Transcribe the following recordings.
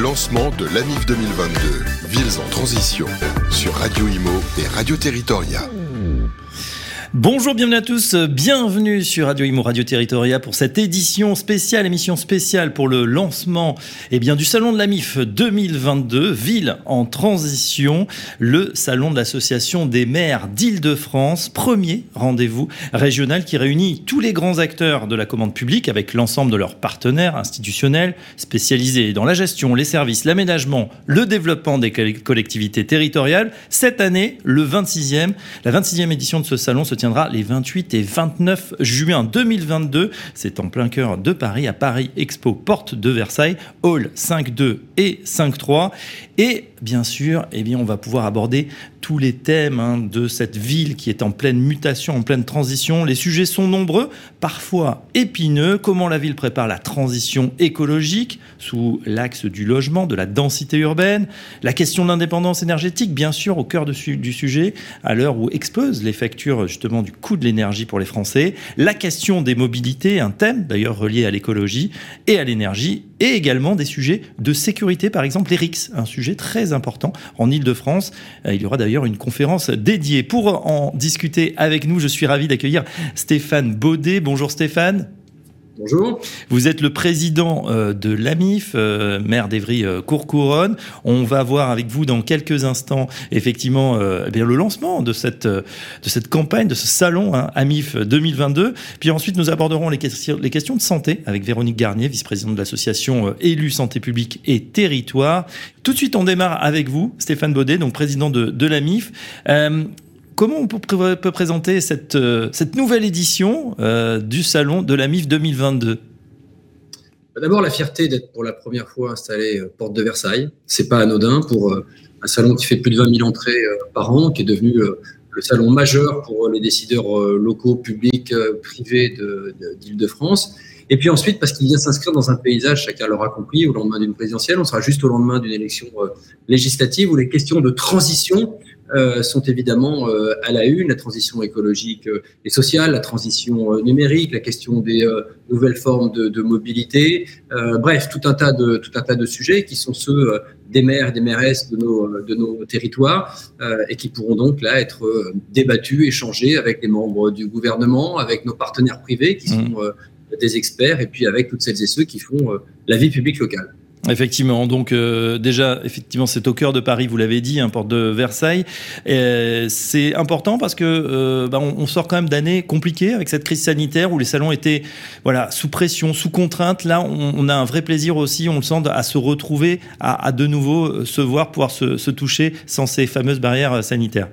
Lancement de l'ANIF 2022. Villes en transition sur Radio Imo et Radio Territoria. Bonjour, bienvenue à tous, bienvenue sur Radio Imo Radio Territoria pour cette édition spéciale, émission spéciale pour le lancement eh du Salon de la MIF 2022, Ville en transition, le salon de l'association des maires d'Île-de-France, premier rendez-vous régional qui réunit tous les grands acteurs de la commande publique avec l'ensemble de leurs partenaires institutionnels spécialisés dans la gestion, les services, l'aménagement, le développement des collectivités territoriales. Cette année, le 26e, la 26e édition de ce salon se tiendra les 28 et 29 juin 2022. C'est en plein cœur de Paris, à Paris Expo Porte de Versailles, Hall 5.2 et 5.3. Et bien sûr, eh bien, on va pouvoir aborder tous les thèmes hein, de cette ville qui est en pleine mutation, en pleine transition. Les sujets sont nombreux, parfois épineux. Comment la ville prépare la transition écologique sous l'axe du logement, de la densité urbaine, la question de l'indépendance énergétique, bien sûr, au cœur du sujet, à l'heure où explosent les factures justement du coût de l'énergie pour les Français, la question des mobilités, un thème d'ailleurs relié à l'écologie et à l'énergie, et également des sujets de sécurité, par exemple les RICS, un sujet très important en Ile-de-France. Euh, il y aura d'ailleurs une conférence dédiée. Pour en discuter avec nous, je suis ravi d'accueillir Stéphane Baudet. Bonjour Stéphane. Bonjour. Vous êtes le président euh, de l'AMIF, euh, maire d'Evry-Courcouronne. On va voir avec vous dans quelques instants, effectivement, eh bien, le lancement de cette, de cette campagne, de ce salon hein, AMIF 2022. Puis ensuite, nous aborderons les, questions, les questions de santé avec Véronique Garnier, vice-présidente de l'association Élus Santé Publique et Territoire. Tout de suite, on démarre avec vous, Stéphane Baudet, donc président de, de l'AMIF. Comment on peut, présenter cette, euh, cette nouvelle édition euh, du salon de la MIF 2022 bah, D'abord, la fierté d'être pour la première fois installé euh, porte de Versailles. C'est pas anodin pour un salon qui fait plus de 20 000 entrées par an, qui est devenu le salon majeur pour les décideurs locaux, publics, privés d'Île-de-France. Et puis ensuite, parce qu'il vient s'inscrire dans un paysage, chacun l'aura compris, au lendemain d'une présidentielle, on sera juste au lendemain d'une élection législative où les questions de transition euh, sont évidemment euh, à la une, la transition écologique euh, et sociale, la transition numérique, la question des nouvelles formes de, de mobilité, bref, tout un, tas de, tout un tas de sujets qui sont ceux des maires et des mairesses de nos, de nos territoires et qui pourront donc là être débattus, échangés avec les membres du gouvernement, avec nos partenaires privés qui mmh. sont des experts et puis avec toutes celles et ceux qui font la vie publique locale. Effectivement, donc euh, déjà, effectivement, c'est au cœur de Paris, vous l'avez dit, un porte de Versailles. C'est important parce que euh, bah, on, sort quand même d'années compliquées avec cette crise sanitaire où les salons étaient voilà sous pression, sous contrainte. Là, on, a un vrai plaisir aussi, on le sent, à se retrouver, à, de nouveau euh, se voir, pouvoir se, se toucher sans ces fameuses barrières sanitaires.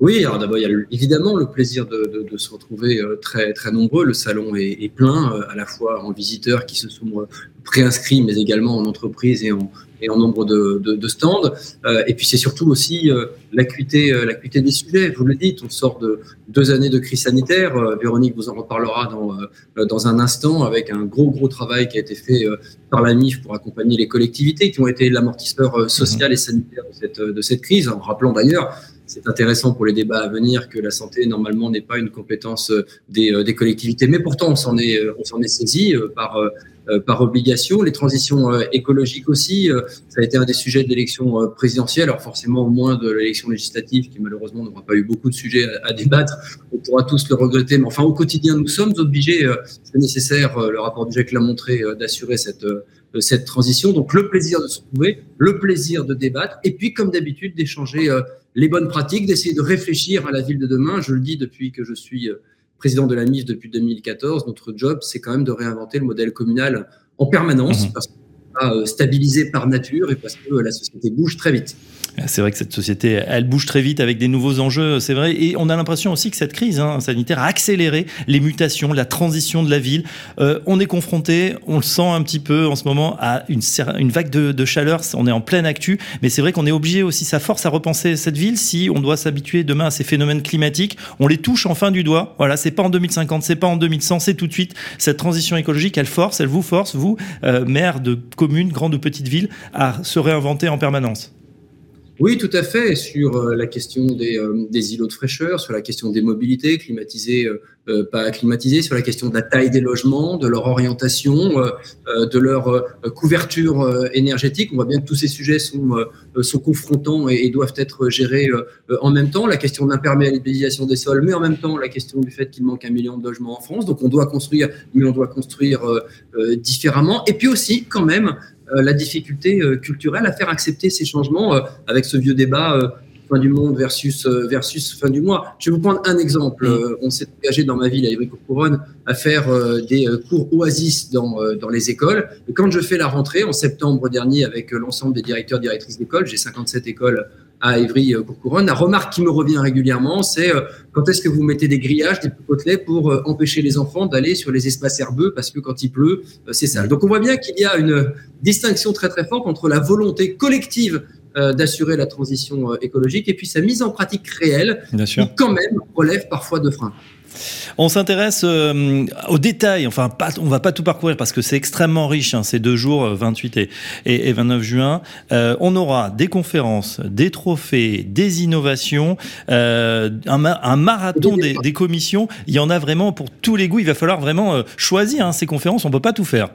Oui, alors d'abord, il y a évidemment le plaisir de, de, se retrouver très, très nombreux. Le salon est, est plein, à la fois en visiteurs qui se sont préinscrits, mais également en entreprise et en, et en nombre de, de, de stands. Euh, et puis c'est surtout aussi euh, l'acuité, euh, l'acuité des sujets. Vous le dites, on sort de deux années de crise sanitaire. Euh, Véronique vous en reparlera dans, euh, dans un instant avec un gros gros travail qui a été fait par la MIF pour accompagner les collectivités qui ont été l'amortisseur social et sanitaire de cette, de cette crise. En rappelant d'ailleurs c'est intéressant pour les débats à venir que la santé, normalement, n'est pas une compétence des, des collectivités. Mais pourtant, on s'en est, on s'en est saisi par euh, par obligation. Les transitions euh, écologiques aussi, euh, ça a été un des sujets de l'élection présidentielle, alors forcément moins de l'élection législative qui malheureusement n'aura pas eu beaucoup de sujets à, débattre. On pourra tous le regretter, mais enfin au quotidien nous sommes obligés, c'est nécessaire, le rapport du GIEC l'a montré, d'assurer cette cette transition. Donc le plaisir de se retrouver, le plaisir de débattre, et puis comme d'habitude d'échanger les bonnes pratiques, d'essayer de réfléchir à la ville de demain. Je le dis depuis que je suis président de la MIF depuis 2014, notre job, c'est quand même de réinventer le modèle communal en permanence, mhm. parce qu'on est stabilisé par nature et parce que la société bouge très vite. C'est vrai que cette société, elle bouge très vite avec des nouveaux enjeux, c'est vrai. Et on a l'impression aussi que cette crise hein, sanitaire a accéléré les mutations, la transition de la ville. Euh, on est confronté, on le sent un petit peu en ce moment, à une, vague de, chaleur. On est en pleine actu. Mais c'est vrai qu'on est obligé aussi, ça force à repenser cette ville si on doit s'habituer demain à ces phénomènes climatiques. On les touche en fin du doigt. Voilà, c'est pas en 2050, c'est pas en 2100, c'est tout de suite. Cette transition écologique, elle force, elle vous force, vous, euh, maire de communes, grandes ou petites villes, à se réinventer en permanence. Oui, tout à fait. Sur euh, la question des, euh, des, îlots de fraîcheur, sur la question des mobilités, climatisées, euh, pas climatisées, sur la question de la taille des logements, de leur orientation, de leur couverture énergétique. On voit bien que tous ces sujets sont, confrontants et, doivent être gérés en même temps. La question de l'imperméabilisation des sols, mais en même temps la question du fait qu'il manque un million de logements en France. Donc on doit construire, mais on doit construire différemment. Et puis aussi, quand même, la difficulté euh, culturelle à faire accepter ces changements euh, avec ce vieux débat fin du monde versus, versus fin du mois. Je vais vous prendre un exemple. On s'est engagé dans ma ville, à Ivry-Courcouronne, à faire des cours oasis dans, dans les écoles. Et quand je fais la rentrée en septembre dernier avec l'ensemble des directeurs, directrices d'école, j'ai 57 écoles à Ivry-Courcouronne, la remarque qui me revient régulièrement, c'est quand est-ce que vous mettez des grillages, des côtelets pour empêcher les enfants d'aller sur les espaces herbeux parce que quand il pleut, c'est sale. Donc on voit bien qu'il y a une distinction très très forte entre la volonté collective euh, d'assurer la transition euh, écologique et puis sa mise en pratique réelle, qui quand même relève parfois de freins. On s'intéresse euh, aux détails, enfin pas, on va pas tout parcourir parce que c'est extrêmement riche hein, ces deux jours, 28 et, et, 29 juin. on aura des conférences, des trophées, des innovations, un, un, marathon des, des, commissions. Il y en a vraiment pour tous les goûts. Il va falloir vraiment choisir hein, ces conférences. On peut pas tout faire.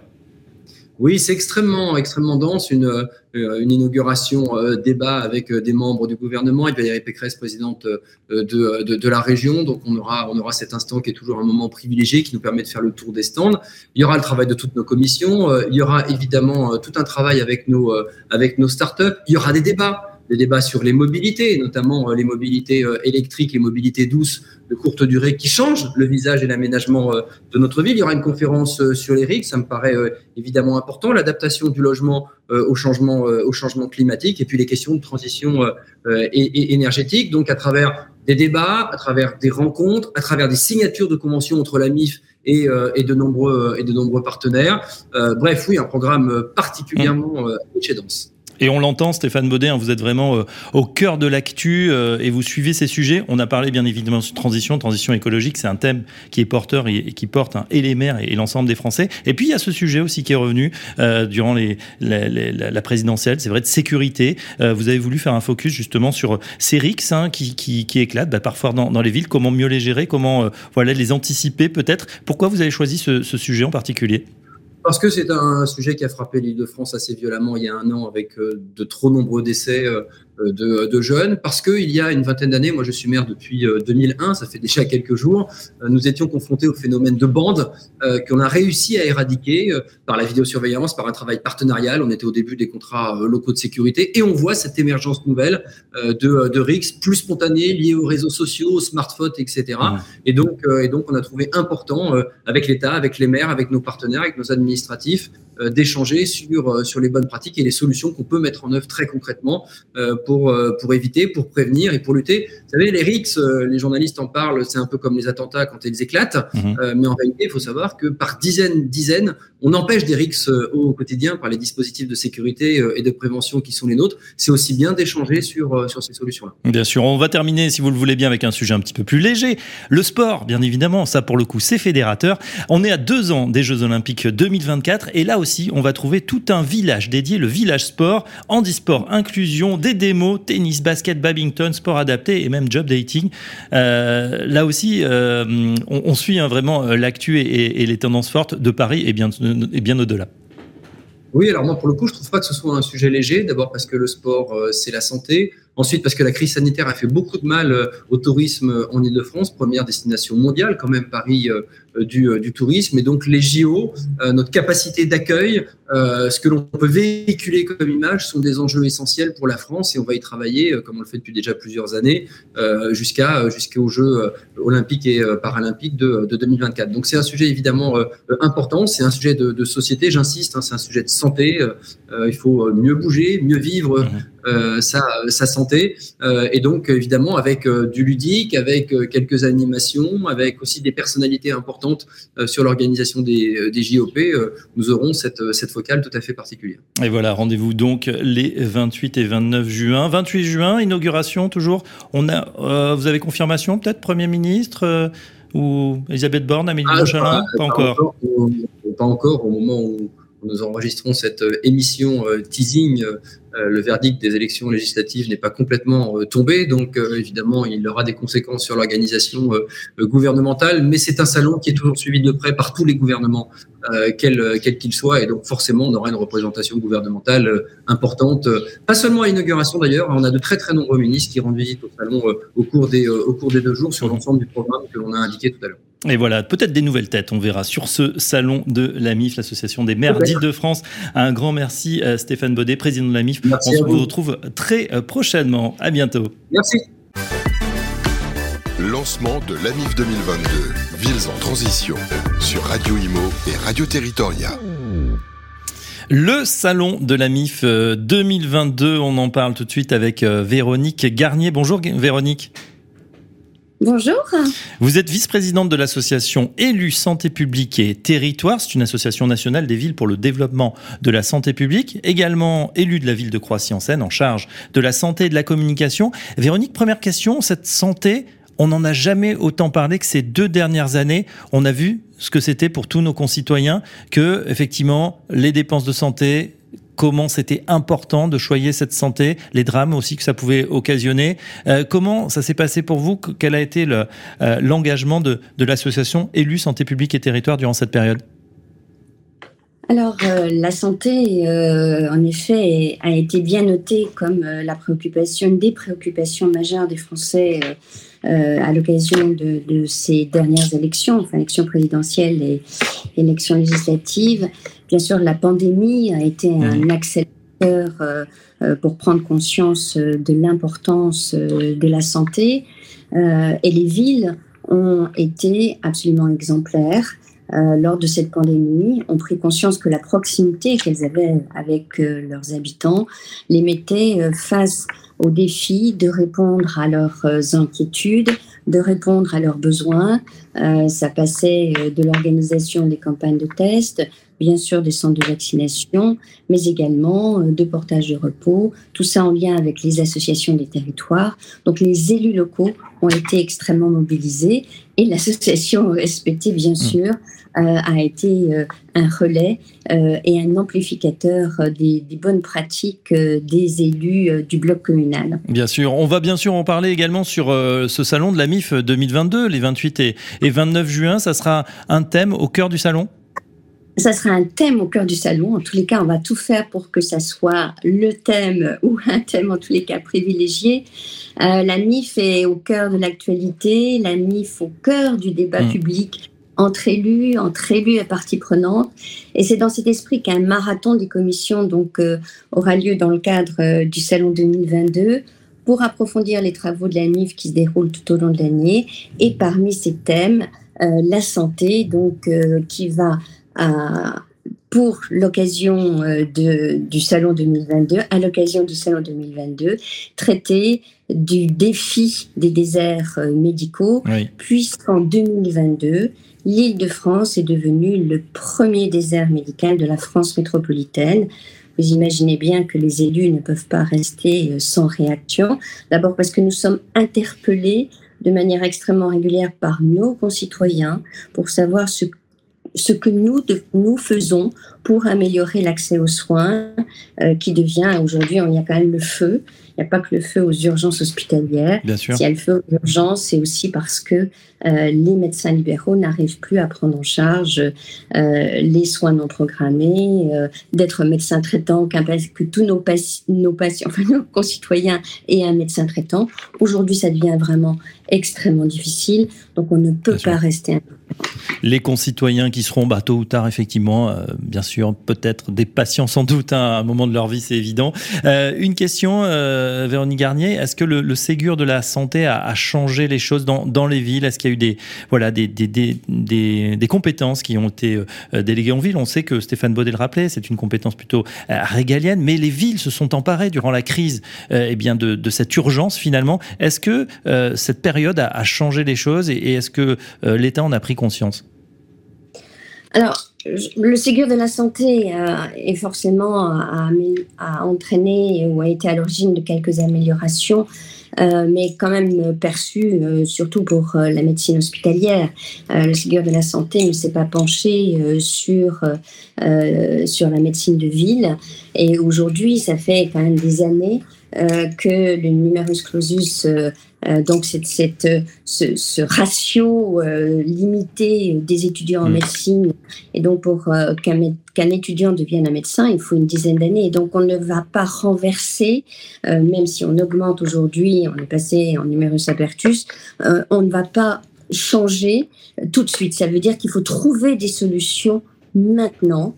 Oui, c'est extrêmement, extrêmement dense. Une, euh, une inauguration euh, débat avec euh, des membres du gouvernement et Valérie Pécresse, présidente de, de, de, la région. Donc, on aura, on aura cet instant qui est toujours un moment privilégié qui nous permet de faire le tour des stands. Il y aura le travail de toutes nos commissions. Il y aura évidemment tout un travail avec nos, avec nos startups. Il y aura des débats des débats sur les mobilités, notamment les mobilités électriques, les mobilités douces de courte durée qui changent le visage et l'aménagement euh, de notre ville. Il y aura une conférence sur les RIC, ça me paraît évidemment important, l'adaptation du logement au changement, au changement climatique et puis les questions de transition énergétique. Donc à travers des débats, à travers des rencontres, à travers des signatures de conventions entre la MIF et, et, de, nombreux, et de nombreux partenaires. bref, oui, un programme particulièrement riche et dense. Et on l'entend, Stéphane Baudet, hein, vous êtes vraiment euh, au cœur de l'actu euh, et vous suivez ces sujets. On a parlé bien évidemment de transition, transition écologique, c'est un thème qui est porteur et, qui porte hein, et les maires et, l'ensemble des Français. Et puis il y a ce sujet aussi qui est revenu euh, durant la, présidentielle, c'est vrai, de sécurité. vous avez voulu faire un focus justement sur ces RICS hein, qui, éclatent bah, parfois dans, les villes, comment mieux les gérer, comment voilà, les anticiper peut-être? Pourquoi vous avez choisi ce sujet en particulier? Parce que c'est un sujet qui a frappé l'île de France assez violemment il y a un an avec euh, de trop nombreux décès euh, de, de, jeunes, parce qu'il y a une vingtaine d'années, moi je suis maire depuis 2001, ça fait déjà quelques jours, nous étions confrontés au phénomène de bande qu'on a réussi à éradiquer par la vidéosurveillance, par un travail partenarial. On était au début des contrats locaux de sécurité et on voit cette émergence nouvelle de, de RICS plus spontanée, liée aux réseaux sociaux, aux smartphones, etc. Et, donc, et donc on a trouvé important avec l'État, avec les maires, avec nos partenaires, avec nos administrations, administratif euh, d'échanger sur, euh, sur les bonnes pratiques et les solutions qu'on peut mettre en œuvre très concrètement euh, pour, pour éviter, pour prévenir et pour lutter. Vous savez, les RICS, les journalistes en parlent, c'est un peu comme les attentats quand ils éclatent, mhm. mais en réalité, il faut savoir que par dizaines, dizaines, on empêche des RICS au quotidien par les dispositifs de sécurité et de prévention qui sont les nôtres. C'est aussi bien d'échanger sur, sur ces solutions-là. Bien sûr, on va terminer, si vous le voulez bien, avec un sujet un petit peu plus léger. Le sport, bien évidemment, ça pour le coup, c'est fédérateur. On est à deux ans des Jeux Olympiques 2024 et là aussi, on va trouver tout un village dédié, le village sport, handisport, inclusion, des démos, tennis, basket, badminton, sport adapté et même job dating. Euh, là aussi, euh, on, suit hein, vraiment euh, l'actu et, les tendances fortes de Paris et bien, au-delà. Oui, alors moi, pour le coup, je trouve pas que ce soit un sujet léger. D'abord parce que le sport, c'est la santé. Ensuite, parce que la crise sanitaire a fait beaucoup de mal au tourisme en Ile-de-France, première destination mondiale, quand même Paris du, euh, du, tourisme. Et donc les JO, euh, notre capacité d'accueil, ce que l'on peut véhiculer comme image sont des enjeux essentiels pour la France et on va y travailler, comme on le fait depuis déjà plusieurs années, jusqu'à jusqu'aux Jeux olympiques et paralympiques de, de 2024. Donc c'est un sujet évidemment important, c'est un sujet de, de société, j'insiste, hein, c'est un sujet de santé. il faut mieux bouger, mieux vivre. Mmh. Euh, sa, sa, santé. Euh, et donc, évidemment, avec euh, du ludique, avec quelques animations, avec aussi des personnalités importantes euh, sur l'organisation des, euh, JOP, euh, nous aurons cette, cette focale tout à fait particulière. Et voilà, rendez-vous donc les 28 et 29 juin. 28 juin, inauguration toujours. On a, vous avez confirmation peut-être, Premier ministre ou Elisabeth Borne, Amélie ah, pas, encore. pas encore, au moment où nous enregistrons cette émission teasing euh, le verdict des élections législatives n'est pas complètement euh, tombé, donc euh, évidemment, il aura des conséquences sur l'organisation gouvernementale, mais c'est un salon qui est toujours suivi de près par tous les gouvernements, quels qu'ils soient, et donc forcément, on aura une représentation gouvernementale importante, pas seulement à l'inauguration d'ailleurs, on a de très très nombreux ministres qui rendent visite au salon au cours des deux jours sur l'ensemble du programme que l'on a indiqué tout à l'heure. Et voilà, peut-être des nouvelles têtes, on verra sur ce salon de la MIF, l'Association des maires d'Île-de-France. Un grand merci à Stéphane Baudet, président de la MIF. on se retrouve très euh, prochainement. À bientôt. Merci. Lancement de l'AMIF 2022, Villes en transition, sur Radio Imo et Radio Territoria. Le salon de la MIF 2022, euh, on en parle tout de suite avec euh, Véronique Garnier. Bonjour Véronique. Bonjour. Vous êtes vice-présidente de l'association Élus Santé publique et Territoire. C'est une association nationale des villes pour le développement de la santé publique. Également élue de la ville de Croissy-en-Seine en charge de la santé et de la communication. Véronique, première question. Cette santé, on n'en a jamais autant parlé que ces deux dernières années. On a vu ce que c'était pour tous nos concitoyens que, effectivement, les dépenses de santé, comment c'était important de choyer cette santé, les drames aussi que ça pouvait occasionner. Euh, comment ça s'est passé pour vous? Quel a été euh, l'engagement de, l'association Élus Santé publique et Territoire durant cette période? Alors, euh, la santé, en effet, a été bien notée comme la préoccupation, une des préoccupations majeures des Français à l'occasion de, ces dernières élections, enfin élections présidentielles et élections législatives. Bien sûr, la pandémie a été un accélérateur euh, euh, pour prendre conscience euh, de l'importance de la santé. et les villes ont été absolument exemplaires. lors de cette pandémie, ont pris conscience que la proximité qu'elles avaient avec leurs habitants les mettait face au défi de répondre à leurs inquiétudes, de répondre à leurs besoins. ça passait de l'organisation des campagnes de tests, bien sûr des centres de vaccination, mais également euh, de portage de repos, tout ça en lien avec les associations des territoires. Donc les élus locaux ont été extrêmement mobilisés et l'association respectée, bien mmh. sûr, euh, a été euh, un relais et un amplificateur des, bonnes pratiques des élus du bloc communal. Bien sûr, on va bien sûr en parler également sur ce salon de la MIF 2022, les 28 et 29 juin. Ça sera un thème au cœur du salon? Ça sera un thème au cœur du salon. En tous les cas, on va tout faire pour que ça soit le thème ou un thème en tous les cas privilégié. Euh, la MIF est au cœur de l'actualité, la MIF au cœur du débat mmh. public entre élus, entre élus et parties prenantes. Et c'est dans cet esprit qu'un marathon des commissions donc, euh, aura lieu dans le cadre euh, du Salon 2022 pour approfondir les travaux de la MIF qui se déroulent tout au long de l'année. Et parmi ces thèmes, la santé, donc, qui va pour l'occasion euh, du Salon 2022, à l'occasion du Salon 2022, traiter du défi des déserts euh, médicaux, puisqu'en 2022, l'île de France est devenue le premier désert médical de la France métropolitaine. Vous imaginez bien que les élus ne peuvent pas rester euh, sans réaction. D'abord parce que nous sommes interpellés de manière extrêmement régulière par nos concitoyens pour savoir ce ce que nous, nous faisons pour améliorer l'accès aux soins, euh, qui devient aujourd'hui, il y a quand même le feu. Il n'y a pas que le feu aux urgences hospitalières. Bien sûr. S'il y a le feu aux urgences, c'est aussi parce que euh, les médecins libéraux n'arrivent plus à prendre en charge euh, les soins non programmés, d'être médecin traitant, que tous nos, nos patients, enfin nos concitoyens aient un médecin traitant. Aujourd'hui, ça devient vraiment extrêmement difficile, donc on ne peut pas rester les concitoyens qui seront bah, tôt ou tard effectivement, bien sûr peut-être des patients sans doute hein, à un moment de leur vie, c'est évident. Euh, une question, euh, Véronique Garnier, est-ce que le, Ségur de la santé a, changé les choses dans, les villes? Est-ce qu'il y a eu des, voilà, des, des, compétences qui ont été euh, déléguées en ville? On sait que Stéphane Baudet le rappelait, c'est une compétence plutôt régalienne, mais les villes se sont emparées durant la crise eh bien de, cette urgence finalement. Est-ce que cette période a, changé les choses et est-ce que l'État en a pris conscience? Alors, le Ségur de la santé euh, est forcément a, entraîné ou a été à l'origine de quelques améliorations mais quand même perçu surtout pour la médecine hospitalière. le Ségur de la santé ne s'est pas penché sur, sur la médecine de ville. Et aujourd'hui, ça fait quand même des années que le numerus clausus euh, donc cette, cette, ce, ce, ratio euh, limité des étudiants en mm. médecine, et donc pour euh, qu'un étudiant devienne un médecin, il faut une dizaine d'années. Et donc on ne va pas renverser, même si on augmente aujourd'hui, on est passé en numerus apertus, on ne va pas changer tout de suite. Ça veut dire qu'il faut trouver des solutions maintenant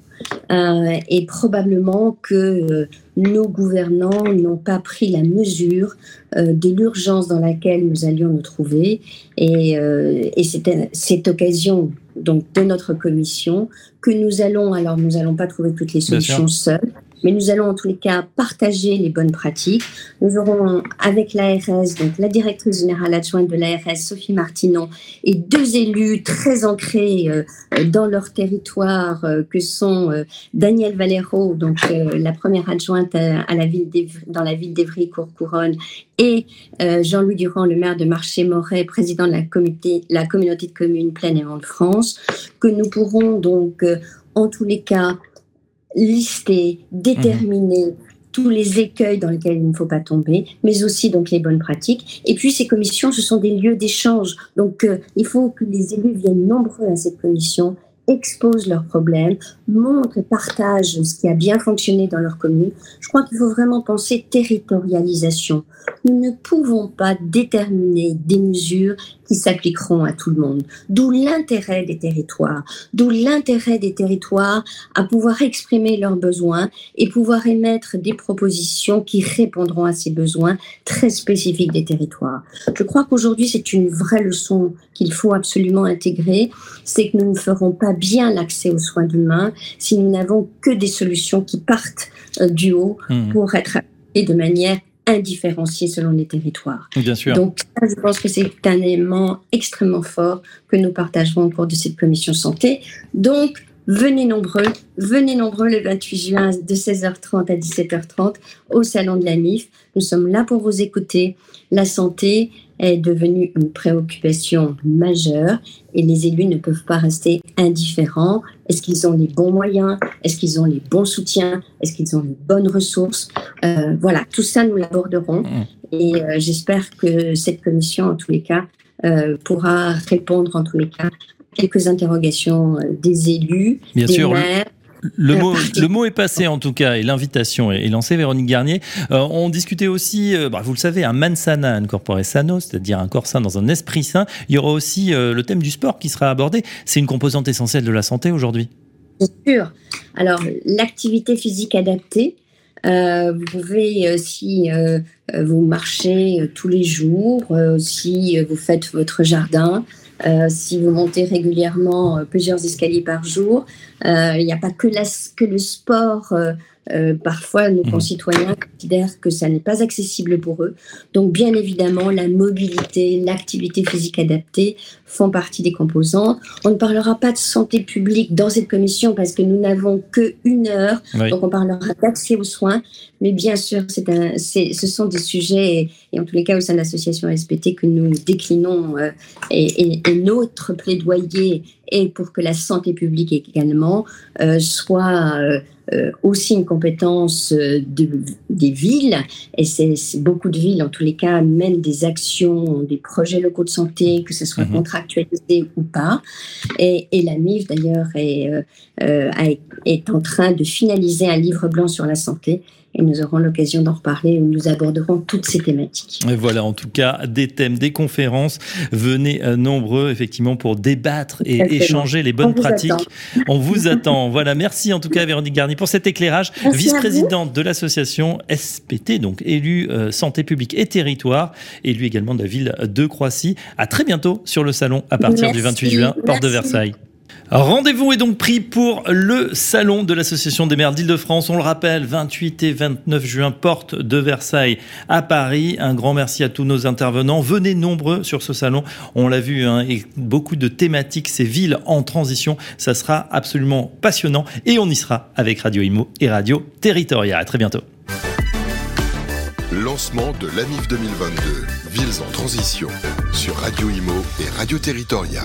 euh, et probablement que euh, nos gouvernants n'ont pas pris la mesure euh, de l'urgence dans laquelle nous allions nous trouver. Et, et c'est cette occasion donc de notre commission que nous allons, alors nous n'allons pas trouver toutes les solutions seules, mais nous allons en tous les cas partager les bonnes pratiques. Nous aurons avec l'ARS, donc la directrice générale adjointe de l'ARS, Sophie Martinon, et deux élus très ancrés euh, dans leur territoire, euh, que sont euh, Daniel Valero, donc la première adjointe à, la ville dans la ville d'Evry-Courcouronne, et Jean-Louis Durand, le maire de Marché-Moret, président de la, communauté, la communauté de communes Pleine de France, que nous pourrons donc en tous les cas lister, déterminer tous les écueils dans lesquels il ne faut pas tomber, mais aussi donc les bonnes pratiques. Et puis ces commissions, ce sont des lieux d'échange. Donc euh, il faut que les élus viennent nombreux à cette commission exposent leurs problèmes, montrent et partagent ce qui a bien fonctionné dans leur commune. Je crois qu'il faut vraiment penser territorialisation. Nous ne pouvons pas déterminer des mesures qui s'appliqueront à tout le monde. D'où l'intérêt des territoires, d'où l'intérêt des territoires à pouvoir exprimer leurs besoins et pouvoir émettre des propositions qui répondront à ces besoins très spécifiques des territoires. Je crois qu'aujourd'hui, c'est une vraie leçon qu'il faut absolument intégrer, c'est que nous ne ferons pas bien l'accès aux soins d'humains si nous n'avons que des solutions qui partent euh, du haut mmh. pour être de manière indifférenciés selon les territoires. Bien sûr. Donc, je pense que c'est un élément extrêmement fort que nous partagerons au cours de cette commission santé. Donc, venez nombreux, venez nombreux le 28 juin de 16h30 à 17h30 au Salon de la MIF. Nous sommes là pour vous écouter. La santé est devenue une préoccupation majeure et les élus ne peuvent pas rester indifférents. Est-ce qu'ils ont les bons moyens? Est-ce qu'ils ont les bons soutiens? Est-ce qu'ils ont les bonnes ressources? Euh, Voilà, tout ça, nous l'aborderons. Mmh. Et euh, j'espère que cette commission, en tous les cas, euh, pourra répondre, en tous les cas, à quelques interrogations des élus, des maires, le mot, est passé en tout cas et l'invitation est, lancée. Véronique Garnier, euh, on discutait aussi, euh, bah, vous le savez, un mansana, un corpore sano, c'est-à-dire un corps sain dans un esprit sain. Il y aura aussi euh, le thème du sport qui sera abordé. C'est une composante essentielle de la santé aujourd'hui. Bien sûr. Alors, l'activité physique adaptée, vous pouvez, si vous marchez tous les jours, si vous faites votre jardin, euh, si vous montez régulièrement euh, plusieurs escaliers par jour, euh, il n'y a pas que, la, que le sport euh, parfois, nos mmh. concitoyens considèrent que ça n'est pas accessible pour eux. Donc, bien évidemment, la mobilité, l'activité physique adaptée font partie des composants. On ne parlera pas de santé publique dans cette commission parce que nous n'avons que une heure. Donc, on parlera d'accès aux soins. Mais bien sûr, c'est un, ce sont des sujets, et, en tous les cas au sein de l'association SPT, que nous déclinons. Euh, et, et, notre plaidoyer est pour que la santé publique également euh, soit euh, aussi une compétence euh, de, des villes, et c'est beaucoup de villes, en tous les cas, mènent des actions, des projets locaux de santé, que ce soit mhm. contractualisé ou pas. Et, et la MIF, d'ailleurs, est, euh, est en train de finaliser un livre blanc sur la santé et nous aurons l'occasion d'en reparler où nous aborderons toutes ces thématiques. Et voilà, en tout cas, des thèmes, des conférences. Venez euh, nombreux, effectivement, pour débattre et échanger les bonnes pratiques. On vous attend. Voilà, merci en tout cas, Véronique Garnier, pour cet éclairage. Vice-présidente de l'association SPT, donc élue euh, santé publique et territoire, élue également de la ville de Croissy. À très bientôt sur le salon à partir du 28 juin, porte de Versailles. Rendez-vous est donc pris pour le salon de l'Association des maires d'Île-de-France. On le rappelle, 28 et 29 juin, porte de Versailles à Paris. Un grand merci à tous nos intervenants. Venez nombreux sur ce salon. On l'a vu, hein, beaucoup de thématiques, ces villes en transition. Ça sera absolument passionnant et on y sera avec Radio Imo et Radio Territoria. À très bientôt. Lancement de l'AMIF 2022, Villes en transition, sur Radio Imo et Radio Territoria.